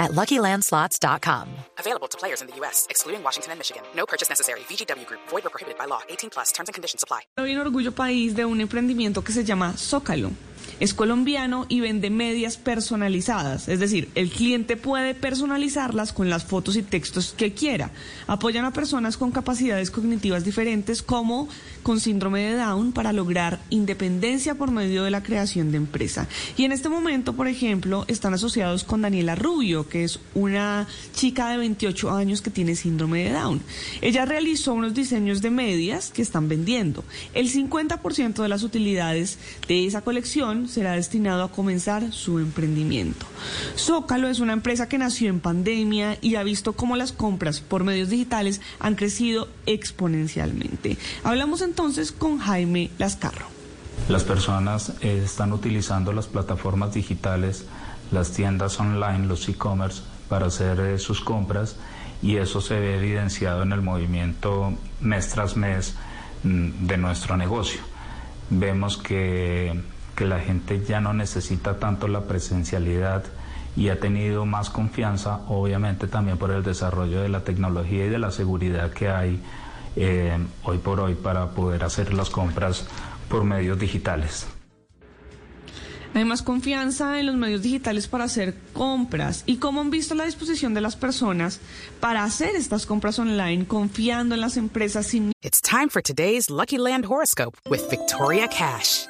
at LuckyLandSlots.com. Available to players in the U.S., excluding Washington and Michigan. No purchase necessary. VGW Group. Void or prohibited by law. 18 plus. Terms and conditions apply. Hoy en Orgullo País de un emprendimiento que se llama Zócalo. Es colombiano y vende medias personalizadas, es decir, el cliente puede personalizarlas con las fotos y textos que quiera. Apoyan a personas con capacidades cognitivas diferentes como con síndrome de Down para lograr independencia por medio de la creación de empresa. Y en este momento, por ejemplo, están asociados con Daniela Rubio, que es una chica de 28 años que tiene síndrome de Down. Ella realizó unos diseños de medias que están vendiendo. El 50% de las utilidades de esa colección será destinado a comenzar su emprendimiento. Zócalo es una empresa que nació en pandemia y ha visto cómo las compras por medios digitales han crecido exponencialmente. Hablamos entonces con Jaime Lascarro. Las personas eh, están utilizando las plataformas digitales, las tiendas online, los e-commerce para hacer eh, sus compras y eso se ve evidenciado en el movimiento mes tras mes mm, de nuestro negocio. Vemos que que la gente ya no necesita tanto la presencialidad y ha tenido más confianza, obviamente también por el desarrollo de la tecnología y de la seguridad que hay eh, hoy por hoy para poder hacer las compras por medios digitales. Hay más confianza en los medios digitales para hacer compras. ¿Y cómo han visto la disposición de las personas para hacer estas compras online confiando en las empresas sin... It's time for today's Lucky Land horoscope with Victoria Cash.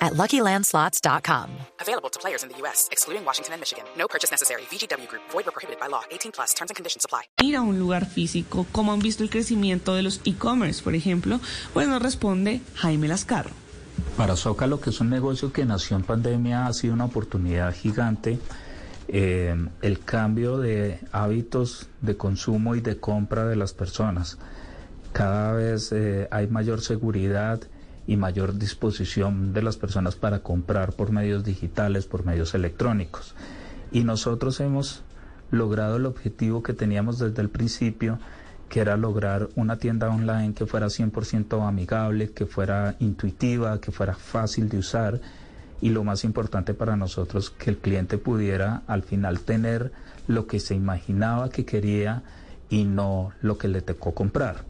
at LuckyLandSlots.com. Available to players in the U.S., excluding Washington and Michigan. No purchase necessary. VGW Group. Void or prohibited by law. 18 plus. Terms and conditions apply. Ir a un lugar físico, ¿cómo han visto el crecimiento de los e-commerce, por ejemplo? Pues nos responde Jaime Lascarro. Para Zócalo, que es un negocio que nació en pandemia, ha sido una oportunidad gigante. Eh, el cambio de hábitos de consumo y de compra de las personas. Cada vez eh, hay mayor seguridad y mayor disposición de las personas para comprar por medios digitales, por medios electrónicos. Y nosotros hemos logrado el objetivo que teníamos desde el principio, que era lograr una tienda online que fuera 100% amigable, que fuera intuitiva, que fuera fácil de usar y lo más importante para nosotros, que el cliente pudiera al final tener lo que se imaginaba que quería y no lo que le tocó comprar.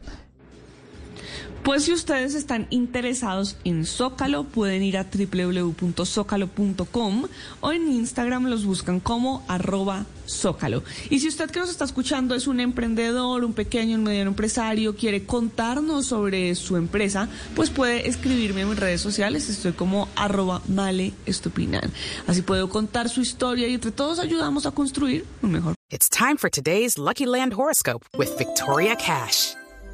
Pues si ustedes están interesados en Zócalo, pueden ir a www.zócalo.com o en Instagram los buscan como arroba Zócalo. Y si usted que nos está escuchando es un emprendedor, un pequeño, un mediano empresario, quiere contarnos sobre su empresa, pues puede escribirme en mis redes sociales. Estoy como arroba male estupinan. Así puedo contar su historia y entre todos ayudamos a construir un mejor. It's time for today's Lucky Land horoscope with Victoria Cash.